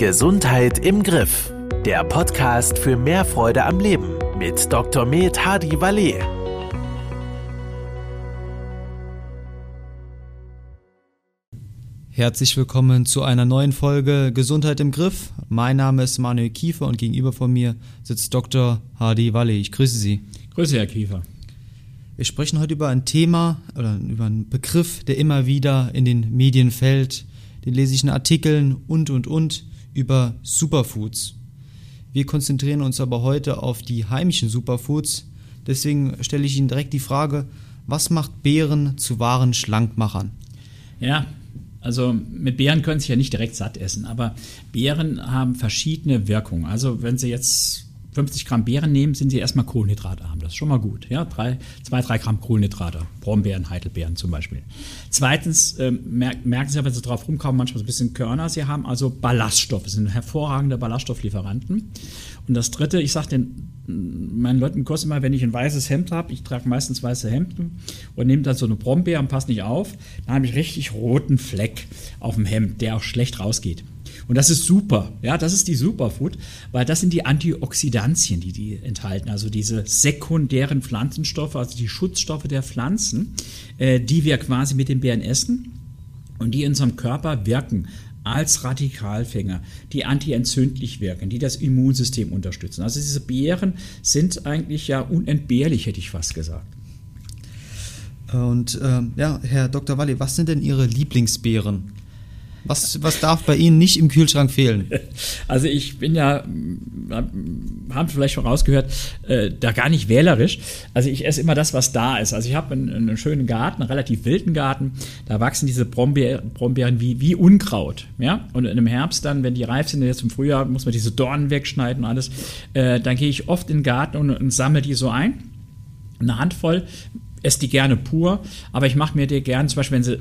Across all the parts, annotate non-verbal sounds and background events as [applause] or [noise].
Gesundheit im Griff. Der Podcast für mehr Freude am Leben mit Dr. Med Hadi Valet. Herzlich willkommen zu einer neuen Folge Gesundheit im Griff. Mein Name ist Manuel Kiefer und gegenüber von mir sitzt Dr. Hadi Valet. Ich grüße Sie. Grüße, Herr Kiefer. Wir sprechen heute über ein Thema oder über einen Begriff, der immer wieder in den Medien fällt. Den lese ich in Artikeln und, und, und über Superfoods. Wir konzentrieren uns aber heute auf die heimischen Superfoods. Deswegen stelle ich Ihnen direkt die Frage, was macht Beeren zu wahren Schlankmachern? Ja, also mit Beeren können Sie ja nicht direkt satt essen, aber Beeren haben verschiedene Wirkungen. Also wenn Sie jetzt 50 Gramm Beeren nehmen, sind sie erstmal kohlenhydratarm. Das ist schon mal gut. Ja, drei, zwei, drei Gramm Kohlenhydrate. Brombeeren, Heidelbeeren zum Beispiel. Zweitens ähm, merk, merken Sie, wenn Sie drauf rumkommen, manchmal so ein bisschen Körner. Sie haben also Ballaststoffe, Sie sind hervorragende Ballaststofflieferanten. Und das Dritte, ich sage den meinen Leuten kurz immer, wenn ich ein weißes Hemd habe, ich trage meistens weiße Hemden und nehme dann so eine Brombeere und passe nicht auf, dann habe ich richtig roten Fleck auf dem Hemd, der auch schlecht rausgeht. Und das ist super. Ja, das ist die Superfood, weil das sind die Antioxidantien, die die enthalten. Also diese sekundären Pflanzenstoffe, also die Schutzstoffe der Pflanzen, äh, die wir quasi mit den Beeren essen und die in unserem Körper wirken als Radikalfänger, die antientzündlich wirken, die das Immunsystem unterstützen. Also diese Beeren sind eigentlich ja unentbehrlich, hätte ich fast gesagt. Und äh, ja, Herr Dr. Walli, was sind denn Ihre Lieblingsbeeren? Was, was darf bei Ihnen nicht im Kühlschrank fehlen? [laughs] Also ich bin ja, haben vielleicht schon rausgehört, äh, da gar nicht wählerisch. Also ich esse immer das, was da ist. Also ich habe einen, einen, schönen Garten, einen relativ wilden Garten. Da wachsen diese Brombeeren, Brombeeren wie, wie Unkraut. Ja? Und im Herbst dann, wenn die reif sind, jetzt im Frühjahr, muss man diese Dornen wegschneiden und alles. Äh, dann gehe ich oft in den Garten und, und sammle die so ein. Eine Handvoll esse die gerne pur, aber ich mache mir die gerne, zum Beispiel, wenn sie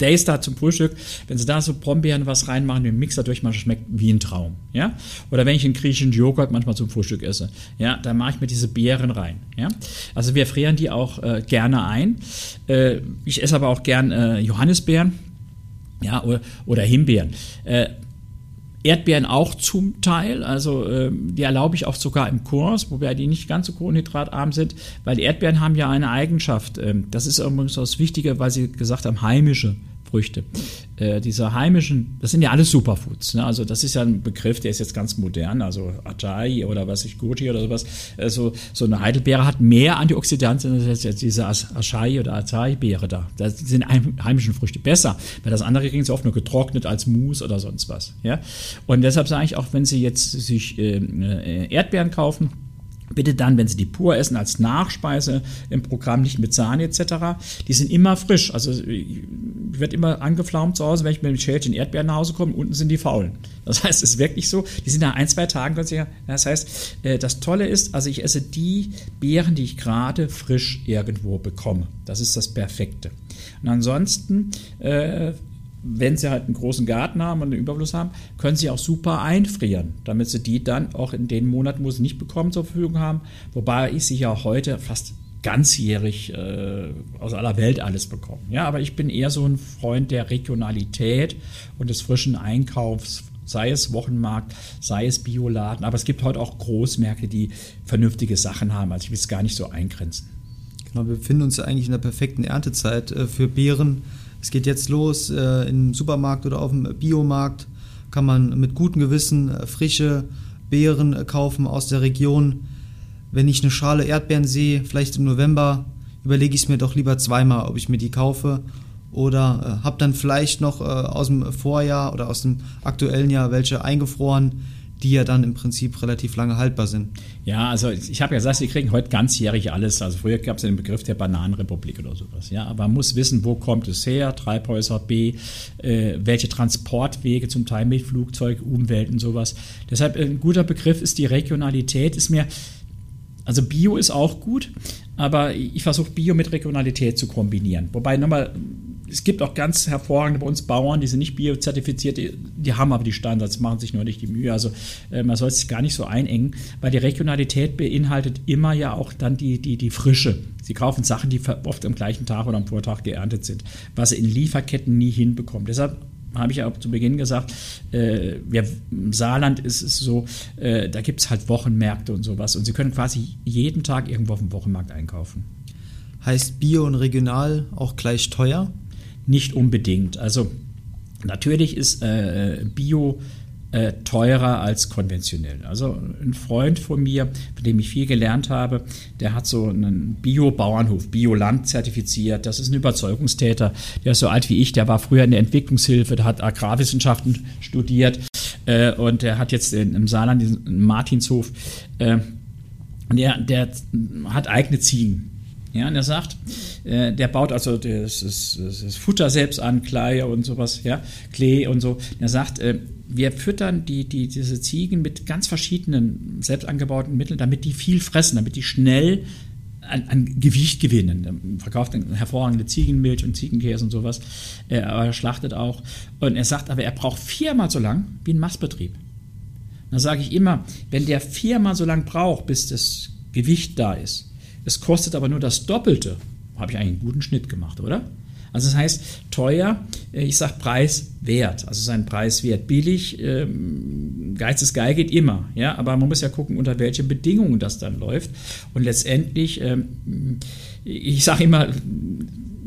Daystar zum Frühstück, wenn sie da so Brombeeren was reinmachen, den Mixer durchmachen, schmeckt wie ein Traum. Ja? Oder wenn ich einen griechischen Joghurt manchmal zum Frühstück esse, ja, dann mache ich mir diese Beeren rein. Ja? Also wir frieren die auch äh, gerne ein. Äh, ich esse aber auch gern äh, Johannisbeeren ja, oder, oder Himbeeren. Äh, Erdbeeren auch zum Teil, also äh, die erlaube ich auch sogar im Kurs, wobei die nicht ganz so kohlenhydratarm sind, weil Erdbeeren haben ja eine Eigenschaft, äh, das ist übrigens das Wichtige, weil sie gesagt haben, heimische. Früchte. Äh, diese heimischen, das sind ja alles Superfoods. Ne? Also das ist ja ein Begriff, der ist jetzt ganz modern. Also Acai oder was ich Guti oder sowas. Also so eine Heidelbeere hat mehr Antioxidantien als jetzt diese Acai oder Acai-Beere da. Das sind heimischen Früchte besser, weil das andere kriegen sie oft nur getrocknet als Mousse oder sonst was. Ja? Und deshalb sage ich auch, wenn Sie jetzt sich ähm, äh, Erdbeeren kaufen, Bitte dann, wenn Sie die pur essen, als Nachspeise im Programm, nicht mit Sahne etc. Die sind immer frisch. Also ich werde immer angeflaumt zu Hause, wenn ich mit dem Schälchen Erdbeeren nach Hause komme. Unten sind die faulen. Das [laughs] heißt, es ist wirklich so. Die sind nach ein, zwei Tagen ganz sicher. Das heißt, äh, das Tolle ist, also ich esse die Beeren, die ich gerade frisch irgendwo bekomme. Das ist das Perfekte. Und ansonsten äh, wenn sie halt einen großen Garten haben und einen Überfluss haben, können sie auch super einfrieren, damit sie die dann auch in den Monaten, wo sie nicht bekommen, zur Verfügung haben. Wobei ich sie ja heute fast ganzjährig äh, aus aller Welt alles bekomme. Ja, aber ich bin eher so ein Freund der Regionalität und des frischen Einkaufs, sei es Wochenmarkt, sei es Bioladen. Aber es gibt heute auch Großmärkte, die vernünftige Sachen haben. Also ich will es gar nicht so eingrenzen. Genau, wir befinden uns ja eigentlich in der perfekten Erntezeit äh, für Beeren es geht jetzt los äh, im Supermarkt oder auf dem Biomarkt, kann man mit gutem Gewissen äh, frische Beeren äh, kaufen aus der Region. Wenn ich eine Schale Erdbeeren sehe, vielleicht im November, überlege ich es mir doch lieber zweimal, ob ich mir die kaufe. Oder äh, habe dann vielleicht noch äh, aus dem Vorjahr oder aus dem aktuellen Jahr welche eingefroren, die ja dann im Prinzip relativ lange haltbar sind. Ja, also ich habe ja gesagt, Sie kriegen heute ganzjährig alles. Also früher gab es den Begriff der Bananenrepublik oder sowas. Ja, aber man muss wissen, wo kommt es her, Treibhäuser B, äh, welche Transportwege, zum Teil mit Flugzeug, Umwelt und sowas. Deshalb ein guter Begriff ist die Regionalität, ist mir also Bio ist auch gut, aber ich versuche Bio mit Regionalität zu kombinieren. Wobei nochmal es gibt auch ganz hervorragende bei uns Bauern, die sind nicht biozertifiziert, die, die haben aber die Standards, machen sich nur nicht die Mühe. Also äh, man soll sich gar nicht so einengen, weil die Regionalität beinhaltet immer ja auch dann die, die, die Frische. Sie kaufen Sachen, die oft am gleichen Tag oder am Vortag geerntet sind, was sie in Lieferketten nie hinbekommen. Deshalb habe ich ja auch zu Beginn gesagt, äh, wir, im Saarland ist es so, äh, da gibt es halt Wochenmärkte und sowas und Sie können quasi jeden Tag irgendwo auf dem Wochenmarkt einkaufen. Heißt Bio und regional auch gleich teuer? Nicht unbedingt. Also natürlich ist äh, Bio äh, teurer als konventionell. Also ein Freund von mir, von dem ich viel gelernt habe, der hat so einen Bio-Bauernhof, Bioland zertifiziert. Das ist ein Überzeugungstäter. Der ist so alt wie ich. Der war früher in der Entwicklungshilfe, der hat Agrarwissenschaften studiert äh, und der hat jetzt in, im Saarland diesen Martinshof. Äh, der, der hat eigene Ziegen. Ja, und er sagt, äh, der baut also das, das, das, Futter selbst an, Klee und sowas, ja, Klee und so. Er sagt, äh, wir füttern die, die, diese Ziegen mit ganz verschiedenen selbst angebauten Mitteln, damit die viel fressen, damit die schnell an, an Gewicht gewinnen. Er verkauft hervorragende Ziegenmilch und Ziegenkäse und sowas. Er, er schlachtet auch. Und er sagt aber, er braucht viermal so lang wie ein Mastbetrieb. Da sage ich immer, wenn der viermal so lang braucht, bis das Gewicht da ist, es kostet aber nur das Doppelte, habe ich eigentlich einen guten Schnitt gemacht, oder? Also das heißt, teuer, äh, ich sage Preis, Wert. Also sein Preis, Wert. Billig, ähm, Geiz ist geil geht immer. Ja? Aber man muss ja gucken, unter welchen Bedingungen das dann läuft. Und letztendlich, ähm, ich sage immer,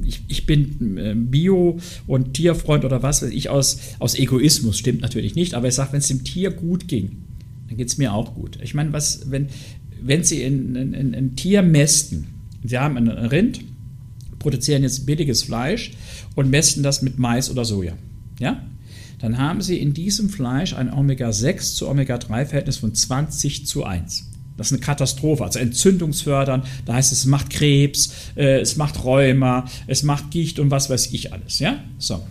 ich, ich, bin äh, Bio- und Tierfreund oder was weiß ich aus, aus Egoismus, stimmt natürlich nicht, aber ich sage, wenn es dem Tier gut ging, dann geht es mir auch gut. Ich meine, wenn, wenn Sie ein Tier mästen, Sie haben ein Rind, produzieren jetzt billiges Fleisch und mästen das mit Mais oder Soja. Ja? Dann haben Sie in diesem Fleisch ein Omega-6 zu Omega-3-Verhältnis von 20 zu 1. Das ist eine Katastrophe, also entzündungsfördernd. Da heißt es, es macht Krebs, äh, es macht Rheuma, es macht Gicht und was weiß ich alles. Ja? So.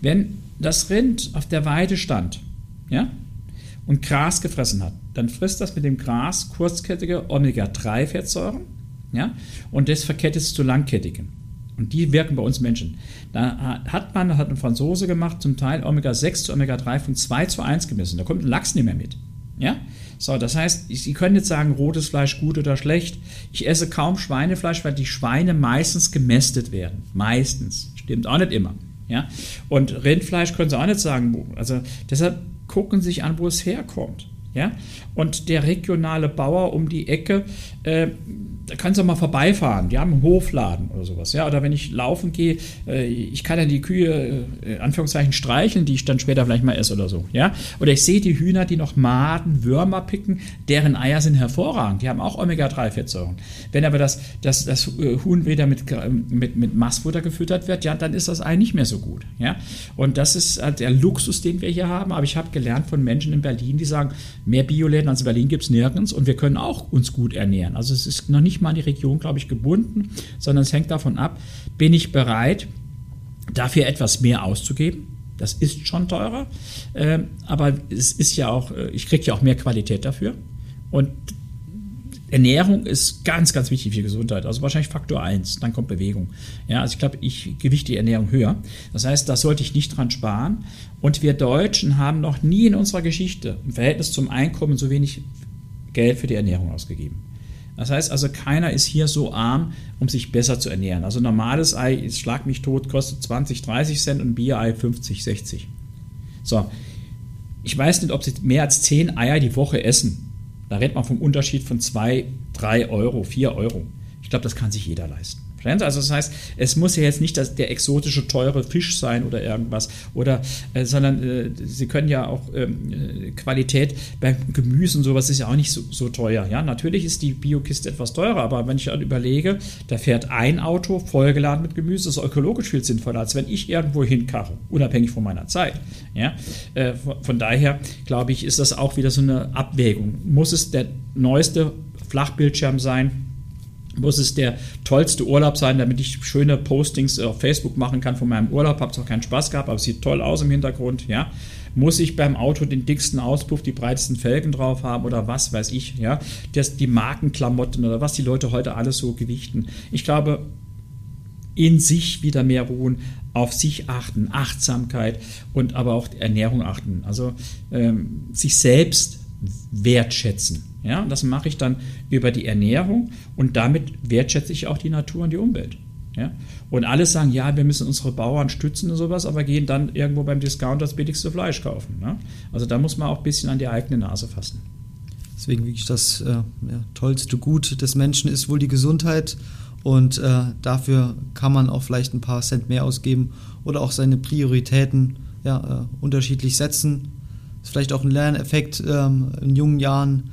Wenn das Rind auf der Weide stand ja, und Gras gefressen hat, dann frisst das mit dem Gras kurzkettige Omega-3-Fettsäuren ja, und das verkettet es zu langkettigen. Und die wirken bei uns Menschen. Da hat man, hat ein Franzose gemacht, zum Teil Omega-6 zu Omega-3 von 2 zu 1 gemessen. Da kommt ein Lachs nicht mehr mit. Ja? So, das heißt, Sie können jetzt sagen, rotes Fleisch gut oder schlecht. Ich esse kaum Schweinefleisch, weil die Schweine meistens gemästet werden. Meistens. Stimmt auch nicht immer. Ja? Und Rindfleisch können Sie auch nicht sagen. Also deshalb gucken Sie sich an, wo es herkommt. Ja? Und der regionale Bauer um die Ecke, äh, da kannst du mal vorbeifahren. Die haben einen Hofladen oder sowas. Ja? Oder wenn ich laufen gehe, äh, ich kann dann die Kühe, äh, Anführungszeichen, streicheln, die ich dann später vielleicht mal esse oder so. Ja? Oder ich sehe die Hühner, die noch Maden, Würmer picken, deren Eier sind hervorragend. Die haben auch Omega-3-Fettsäuren. Wenn aber das, das, das äh, Huhn wieder mit, mit, mit Massfutter gefüttert wird, ja, dann ist das Ei nicht mehr so gut. Ja? Und das ist halt der Luxus, den wir hier haben. Aber ich habe gelernt von Menschen in Berlin, die sagen, mehr Bioläden als in Berlin gibt es nirgends und wir können auch uns gut ernähren. Also es ist noch nicht mal an die Region, glaube ich, gebunden, sondern es hängt davon ab, bin ich bereit, dafür etwas mehr auszugeben. Das ist schon teurer, äh, aber es ist ja auch, äh, ich kriege ja auch mehr Qualität dafür. Und Ernährung ist ganz, ganz wichtig für Gesundheit. Also wahrscheinlich Faktor 1, dann kommt Bewegung. Ja, also ich glaube, ich gewichte die Ernährung höher. Das heißt, da sollte ich nicht dran sparen. Und wir Deutschen haben noch nie in unserer Geschichte im Verhältnis zum Einkommen so wenig Geld für die Ernährung ausgegeben. Das heißt also, keiner ist hier so arm, um sich besser zu ernähren. Also normales Ei, schlag mich tot, kostet 20, 30 Cent und Bierei 50, 60. So, ich weiß nicht, ob Sie mehr als 10 Eier die Woche essen. Da redet man vom Unterschied von 2, 3 Euro, 4 Euro. Ich glaube, das kann sich jeder leisten. Also das heißt, es muss ja jetzt nicht das, der exotische teure Fisch sein oder irgendwas, oder, äh, sondern äh, Sie können ja auch ähm, äh, Qualität beim Gemüse und sowas ist ja auch nicht so, so, teuer. Ja, natürlich ist die Biokiste etwas teurer, aber wenn ich dann überlege, da fährt ein Auto vollgeladen mit Gemüse, ist ökologisch viel sinnvoller, als wenn ich irgendwo hinkarre, unabhängig von meiner Zeit. Ja, äh, von daher glaube ich, ist das auch wieder so eine Abwägung. Muss es der neueste Flachbildschirm sein? Muss es der tollste Urlaub sein, damit ich schöne Postings auf Facebook machen kann von meinem Urlaub. Habe zwar keinen Spaß gehabt, aber es sieht toll aus im Hintergrund. Ja, muss ich beim Auto den dicksten Auspuff, die breitesten Felgen drauf haben oder was weiß ich. Ja, das, die Markenklamotten oder was die Leute heute alles so gewichten. Ich glaube, in sich wieder mehr ruhen, auf sich achten, Achtsamkeit und aber auch Ernährung achten. Also ähm, sich selbst wertschätzen. Ja, das mache ich dann über die Ernährung und damit wertschätze ich auch die Natur und die Umwelt. Ja? Und alle sagen, ja, wir müssen unsere Bauern stützen und sowas, aber gehen dann irgendwo beim Discounter das billigste Fleisch kaufen. Ne? Also da muss man auch ein bisschen an die eigene Nase fassen. Deswegen wirklich das äh, ja, tollste Gut des Menschen ist wohl die Gesundheit. Und äh, dafür kann man auch vielleicht ein paar Cent mehr ausgeben oder auch seine Prioritäten ja, äh, unterschiedlich setzen. Vielleicht auch ein Lerneffekt ähm, in jungen Jahren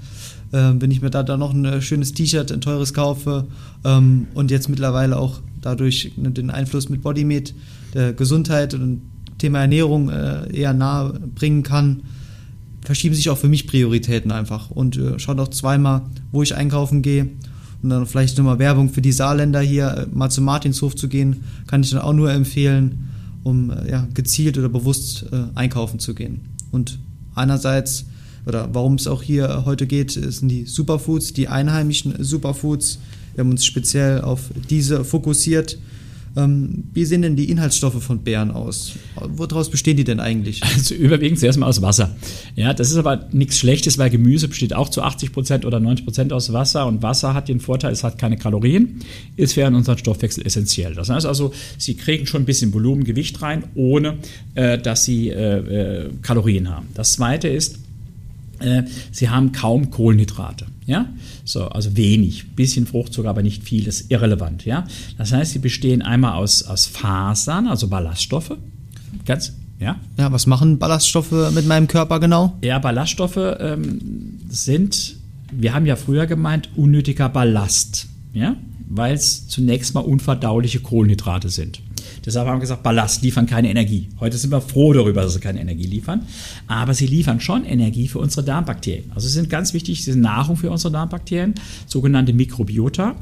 äh, wenn ich mir da, da noch ein äh, schönes T-Shirt, ein teures kaufe ähm, und jetzt mittlerweile auch dadurch den Einfluss mit Bodymeat der Gesundheit und Thema Ernährung äh, eher nahe bringen kann, verschieben sich auch für mich Prioritäten einfach und äh, schaut auch zweimal, wo ich einkaufen gehe und dann vielleicht nochmal Werbung für die Saarländer hier, äh, mal zum Martinshof zu gehen, kann ich dann auch nur empfehlen, um äh, ja, gezielt oder bewusst äh, einkaufen zu gehen. Und einerseits oder warum es auch hier heute geht, sind die Superfoods, die einheimischen Superfoods. Wir haben uns speziell auf diese fokussiert. Ähm, wie sehen denn die Inhaltsstoffe von Beeren aus? Woraus bestehen die denn eigentlich? Also überwiegend zuerst mal aus Wasser. Ja, das ist aber nichts Schlechtes, weil Gemüse besteht auch zu 80 Prozent oder 90 Prozent aus Wasser und Wasser hat den Vorteil, es hat keine Kalorien, ist für unseren Stoffwechsel essentiell. Das heißt also, Sie kriegen schon ein bisschen Volumen, Gewicht rein, ohne äh, dass Sie äh, äh, Kalorien haben. Das zweite ist, sie haben kaum Kohlenhydrate. Ja? So, also wenig. Bisschen Fruchtzucker, aber nicht viel, ist irrelevant. Ja? Das heißt, sie bestehen einmal aus, aus Fasern, also Ballaststoffe. Ganz, ja? Ja, was machen Ballaststoffe mit meinem Körper genau? Ja, Ballaststoffe ähm, sind, wir haben ja früher gemeint, unnötiger Ballast. Ja? Weil es zunächst mal unverdauliche Kohlenhydrate sind. Deshalb haben wir gesagt, Ballast liefern keine Energie. Heute sind wir froh darüber, dass sie keine Energie liefern. Aber sie liefern schon Energie für unsere Darmbakterien. Also sie sind ganz wichtig, sie sind Nahrung für unsere Darmbakterien, sogenannte Mikrobiota.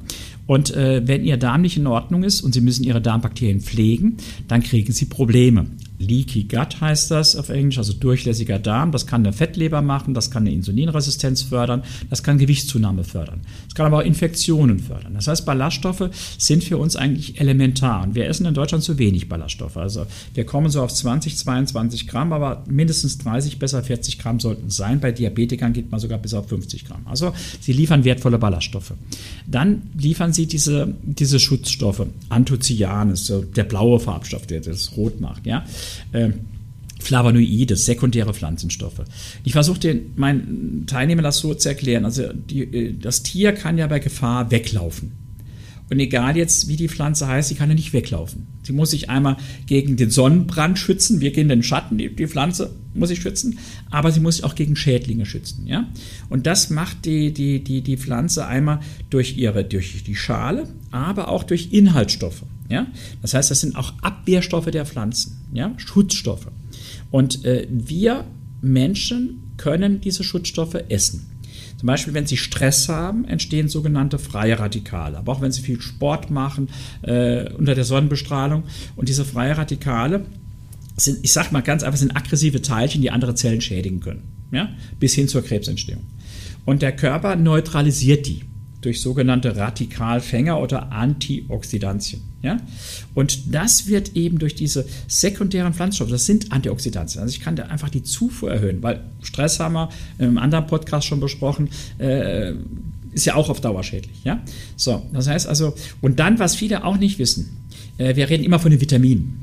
Und äh, wenn Ihr Darm nicht in Ordnung ist und Sie müssen Ihre Darmbakterien pflegen, dann kriegen Sie Probleme. Leaky Gut heißt das auf Englisch, also durchlässiger Darm. Das kann eine Fettleber machen, das kann eine Insulinresistenz fördern, das kann Gewichtszunahme fördern. Das kann aber auch Infektionen fördern. Das heißt, Ballaststoffe sind für uns eigentlich elementar. Und wir essen in Deutschland zu wenig Ballaststoffe. Also wir kommen so auf 20, 22 Gramm, aber mindestens 30, besser 40 Gramm sollten es sein. Bei Diabetikern geht man sogar bis auf 50 Gramm. Also sie liefern wertvolle Ballaststoffe. Dann liefern sie diese, diese Schutzstoffe. Anthocyanes, der blaue Farbstoff, der das rot macht. Ja? Äh, Flavonoide, sekundäre Pflanzenstoffe. Ich versuche meinen Teilnehmern das so zu erklären. Also die, äh, das Tier kann ja bei Gefahr weglaufen. Und egal jetzt, wie die Pflanze heißt, sie kann ja nicht weglaufen. Sie muss sich einmal gegen den Sonnenbrand schützen. Wir gehen den Schatten, die, die Pflanze muss sich schützen, aber sie muss sich auch gegen Schädlinge schützen. Ja? Und das macht die, die, die, die Pflanze einmal durch, ihre, durch die Schale, aber auch durch Inhaltsstoffe. Ja? Das heißt, das sind auch Abwehrstoffe der Pflanzen, ja? Schutzstoffe. Und äh, wir Menschen können diese Schutzstoffe essen. Zum Beispiel, wenn sie Stress haben, entstehen sogenannte freie Radikale. Aber auch wenn sie viel Sport machen äh, unter der Sonnenbestrahlung. Und diese freie Radikale sind, ich sage mal ganz einfach, sind aggressive Teilchen, die andere Zellen schädigen können. Ja? Bis hin zur Krebsentstehung. Und der Körper neutralisiert die durch sogenannte Radikalfänger oder Antioxidantien. Ja? Und das wird eben durch diese sekundären Pflanzenstoffe, das sind Antioxidantien. Also ich kann da einfach die Zufuhr erhöhen, weil Stress haben wir im anderen Podcast schon besprochen, äh, ist ja auch auf Dauer schädlich. Ja? So, das heißt also, und dann, was viele auch nicht wissen, äh, wir reden immer von den Vitaminen.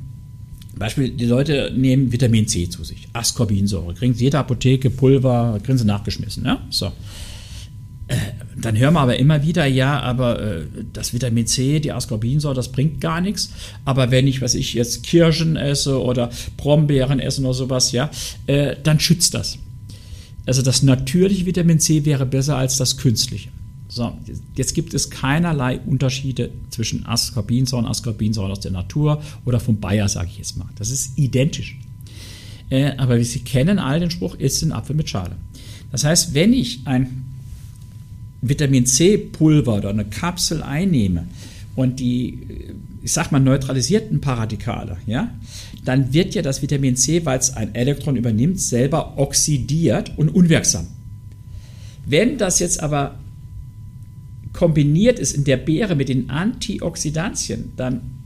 Beispiel, die Leute nehmen Vitamin C zu sich, Ascorbinsäure, kriegen sie jede Apotheke, Pulver, kriegen sie nachgeschmissen. Ja? So. Dann hören wir aber immer wieder, ja, aber äh, das Vitamin C, die Ascorbinsäure, das bringt gar nichts. Aber wenn ich, was ich jetzt Kirschen esse oder Brombeeren esse oder sowas, ja, äh, dann schützt das. Also das natürliche Vitamin C wäre besser als das künstliche. So, jetzt gibt es keinerlei Unterschiede zwischen Ascorbinsäure und Ascorbinsäure aus der Natur oder vom Bayer, sage ich jetzt mal. Das ist identisch. Äh, aber wie Sie kennen all den Spruch, ist ein Apfel mit Schale. Das heißt, wenn ich ein Vitamin C-Pulver oder eine Kapsel einnehme und die, ich sag mal, neutralisierten Paradikale, ja, dann wird ja das Vitamin C, weil es ein Elektron übernimmt, selber oxidiert und unwirksam. Wenn das jetzt aber kombiniert ist in der Beere mit den Antioxidantien, dann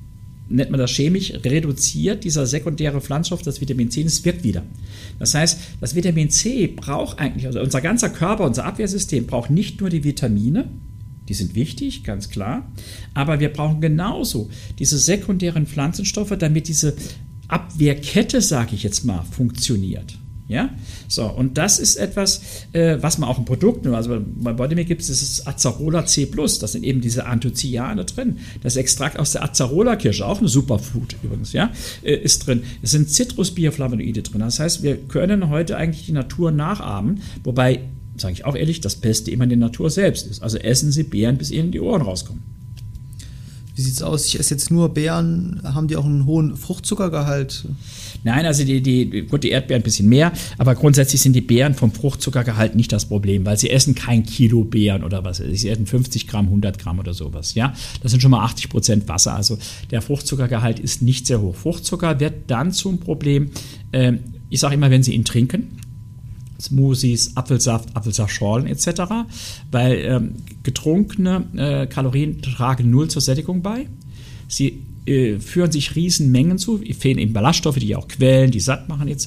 nennt man das chemisch, reduziert dieser sekundäre Pflanzstoff das Vitamin C, es wirkt wieder. Das heißt, das Vitamin C braucht eigentlich, also unser ganzer Körper, unser Abwehrsystem braucht nicht nur die Vitamine, Die sind wichtig, ganz klar. Aber wir brauchen genauso diese sekundären Pflanzenstoffe, damit diese Abwehrkette, sage ich jetzt mal, funktioniert. Ja, so, und das ist etwas, äh, was man auch im Produkt, also bei Bodymilk gibt es das Azarola C+, das sind eben diese Anthocyane drin. Das Extrakt aus der Azarola-Kirsche, auch eine Superfood übrigens, ja, äh, ist drin. Es sind Citrusbioflavonoide drin. Das heißt, wir können heute eigentlich die Natur nachahmen, wobei, sage ich auch ehrlich, das Beste immer in der Natur selbst ist. Also essen Sie Beeren, bis Ihnen die Ohren rauskommen. Wie sieht es aus? Ich esse jetzt nur Beeren. Haben die auch einen hohen Fruchtzuckergehalt? Nein, also die, die, gut, die Erdbeeren ein bisschen mehr, aber grundsätzlich sind die Beeren vom Fruchtzuckergehalt nicht das Problem, weil sie essen kein Kilo Beeren oder was. Sie essen 50 Gramm, 100 Gramm oder sowas. Ja, das sind schon mal 80 Prozent Wasser. Also der Fruchtzuckergehalt ist nicht sehr hoch. Fruchtzucker wird dann zum Problem. Äh, ich sage immer, wenn Sie ihn trinken, Smoothies, Apfelsaft, Apfelsaftschorlen etc., weil ähm, getrunkene äh, Kalorien tragen null zur Sättigung bei. Sie äh, führen sich Riesenmengen zu, fehlen eben Ballaststoffe, die auch quälen, die satt machen etc.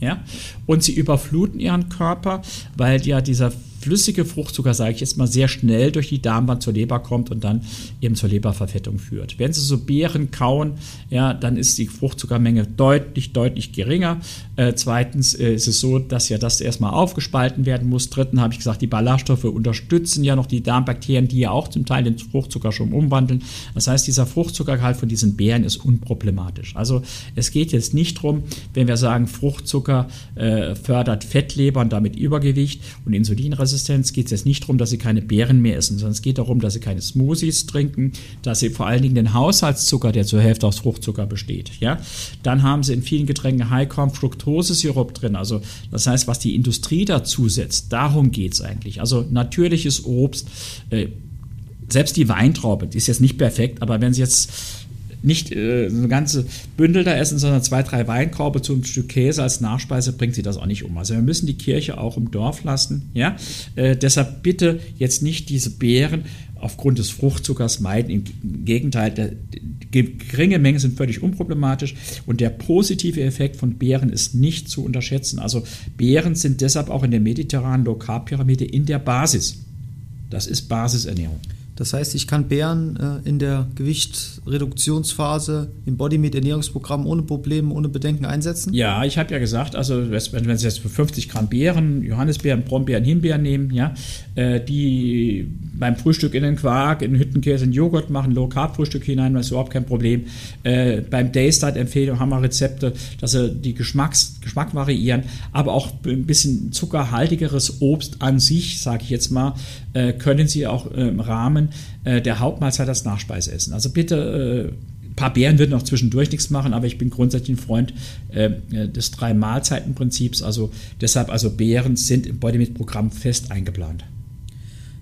Ja? Und sie überfluten ihren Körper, weil ja dieser flüssige Fruchtzucker, sage ich jetzt mal, sehr schnell durch die Darmwand zur Leber kommt und dann eben zur Leberverfettung führt. Wenn Sie so Beeren kauen, ja, dann ist die Fruchtzuckermenge deutlich, deutlich geringer. Äh, zweitens äh, ist es so, dass ja das erstmal aufgespalten werden muss. Dritten habe ich gesagt, die Ballaststoffe unterstützen ja noch die Darmbakterien, die ja auch zum Teil den Fruchtzucker schon umwandeln. Das heißt, dieser Fruchtzuckergehalt von diesen Beeren ist unproblematisch. Also es geht jetzt nicht darum, wenn wir sagen, Fruchtzucker äh, fördert Fettleber und damit Übergewicht und Insulinresistenz, Insulinresistenz geht es jetzt nicht darum, dass sie keine Beeren mehr essen, sondern es geht darum, dass sie keine Smoothies trinken, dass sie vor allen Dingen den Haushaltszucker, der zur Hälfte aus Fruchtzucker besteht. Ja? Dann haben sie in vielen Getränken High-Corn-Fructose-Sirup drin, also das heißt, was die Industrie dazu setzt, darum geht es eigentlich. Also natürliches Obst, äh, selbst die Weintraube, die ist jetzt nicht perfekt, aber wenn sie jetzt nicht äh, so eine ganze Bündel da essen, sondern zwei, drei Weinkorbe zum Stück Käse als Nachspeise, bringt sie das auch nicht um. Also wir müssen die Kirche auch im Dorf lassen. Ja? Äh, deshalb bitte jetzt nicht diese Beeren aufgrund des Fruchtzuckers meiden. Im Gegenteil, der, geringe Mengen sind völlig unproblematisch und der positive Effekt von Beeren ist nicht zu unterschätzen. Also Beeren sind deshalb auch in der mediterranen Low-Carb-Pyramide in der Basis. Das ist Basisernährung. Das heißt, ich kann Bären äh, in der Gewichtsreduktionsphase im Bodymeat Ernährungsprogramm ohne Probleme, ohne Bedenken einsetzen? Ja, ich habe ja gesagt, also wenn Sie jetzt für 50 Gramm Beeren, Johannisbeeren, Brombeeren, Himbeeren nehmen, ja, äh, die beim Frühstück in den Quark, in den Hüttenkäse, in Joghurt machen, Low Carb Frühstück hinein, das ist überhaupt kein Problem. Äh, beim Daystart Empfehlung haben wir Rezepte, dass sie die Geschmacks, Geschmack variieren, aber auch ein bisschen zuckerhaltigeres Obst an sich, sage ich jetzt mal, können Sie auch im Rahmen äh, der Hauptmahlzeit als Nachspeise essen. Also bitte ein paar Beeren würden auch zwischendurch nichts machen, aber ich bin grundsätzlich ein Freund äh, des drei Mahlzeiten Prinzips. Also deshalb also Beeren sind im Bodymeat Programm fest eingeplant.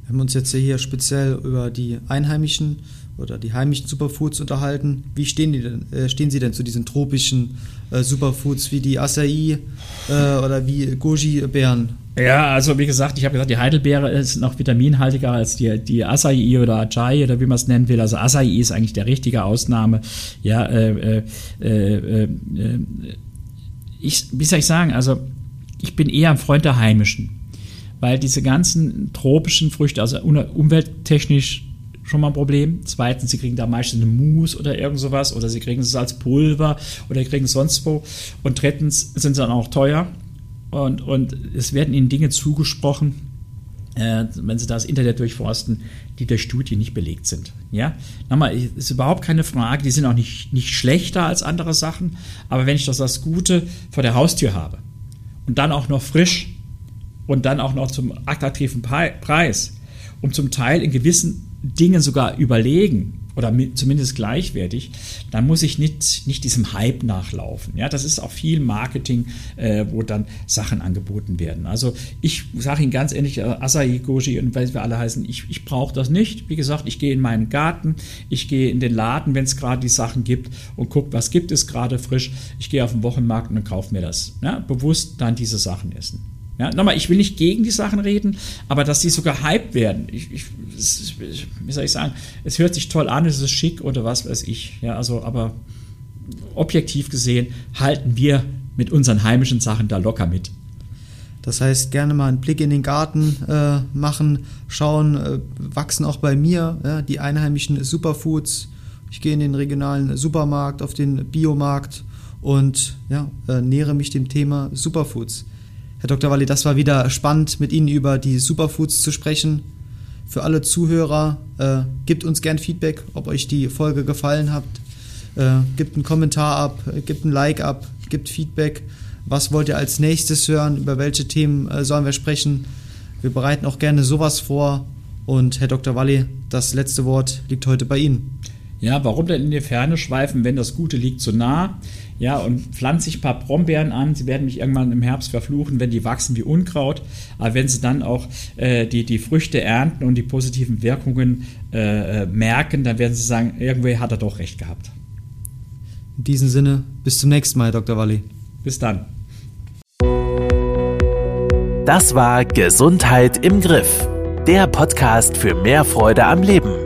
Wir haben uns jetzt hier speziell über die einheimischen oder die heimischen Superfoods unterhalten. Wie stehen, die denn, äh, stehen Sie denn zu diesen tropischen äh, Superfoods wie die Acai äh, oder wie Goji-Beeren? Ja, also wie gesagt, ich habe gesagt, die Heidelbeere ist noch vitaminhaltiger als die, die Acai oder Ajay oder wie man es nennen will. Also Acai ist eigentlich der richtige Ausnahme. Ja, äh, äh, äh, äh ich, wie soll ich sagen, also ich bin eher ein Freund der heimischen weil diese ganzen tropischen Früchte, also umwelttechnisch schon mal ein Problem. Zweitens, sie kriegen da meistens eine Mousse oder irgend sowas oder sie kriegen es als Pulver oder kriegen es sonst wo. Und drittens sind sie dann auch teuer und, und es werden ihnen Dinge zugesprochen, äh, wenn sie das Internet durchforsten, die durch Studien nicht belegt sind. Ja, nochmal, ist überhaupt keine Frage, die sind auch nicht, nicht schlechter als andere Sachen, aber wenn ich das das Gute vor der Haustür habe und dann auch noch frisch, und dann auch noch zum attraktiven Preis, um zum Teil in gewissen Dingen sogar überlegen oder zumindest gleichwertig, dann muss ich nicht, nicht diesem Hype nachlaufen. Ja, das ist auch viel Marketing, äh, wo dann Sachen angeboten werden. Also ich sage Ihnen ganz ehrlich, äh, Asahi, Goji und was wir alle heißen, ich, ich brauche das nicht. Wie gesagt, ich gehe in meinen Garten, ich gehe in den Laden, wenn es gerade die Sachen gibt und gucke, was gibt es gerade frisch. Ich gehe auf den Wochenmarkt und kaufe mir das. Ja, bewusst dann diese Sachen essen. Ja, nochmal, ich will nicht gegen die Sachen reden, aber dass die sogar hype werden, ich, ich, wie soll ich sagen, es hört sich toll an, es ist schick oder was weiß ich. Ja, also, aber objektiv gesehen halten wir mit unseren heimischen Sachen da locker mit. Das heißt, gerne mal einen Blick in den Garten äh, machen, schauen, äh, wachsen auch bei mir ja, die einheimischen Superfoods. Ich gehe in den regionalen Supermarkt, auf den Biomarkt und ja, äh, nähere mich dem Thema Superfoods. Herr Dr. Walli, das war wieder spannend, mit Ihnen über die Superfoods zu sprechen. Für alle Zuhörer, äh, gebt uns gern Feedback, ob euch die Folge gefallen hat. Äh, gebt einen Kommentar ab, äh, gebt ein Like ab, gebt Feedback. Was wollt ihr als nächstes hören? Über welche Themen äh, sollen wir sprechen? Wir bereiten auch gerne sowas vor. Und Herr Dr. Walli, das letzte Wort liegt heute bei Ihnen. Ja, warum denn in die Ferne schweifen, wenn das Gute liegt so nah? Ja, und pflanze ich ein paar Brombeeren an. Sie werden mich irgendwann im Herbst verfluchen, wenn die wachsen wie Unkraut. Aber wenn sie dann auch äh, die, die Früchte ernten und die positiven Wirkungen äh, äh merken, dann werden sie sagen, irgendwie hat er doch recht gehabt. In diesem Sinne, bis zum nächsten Mal, Dr. Walli. Bis dann. Das war Gesundheit im Griff. Der Podcast für mehr Freude am Leben.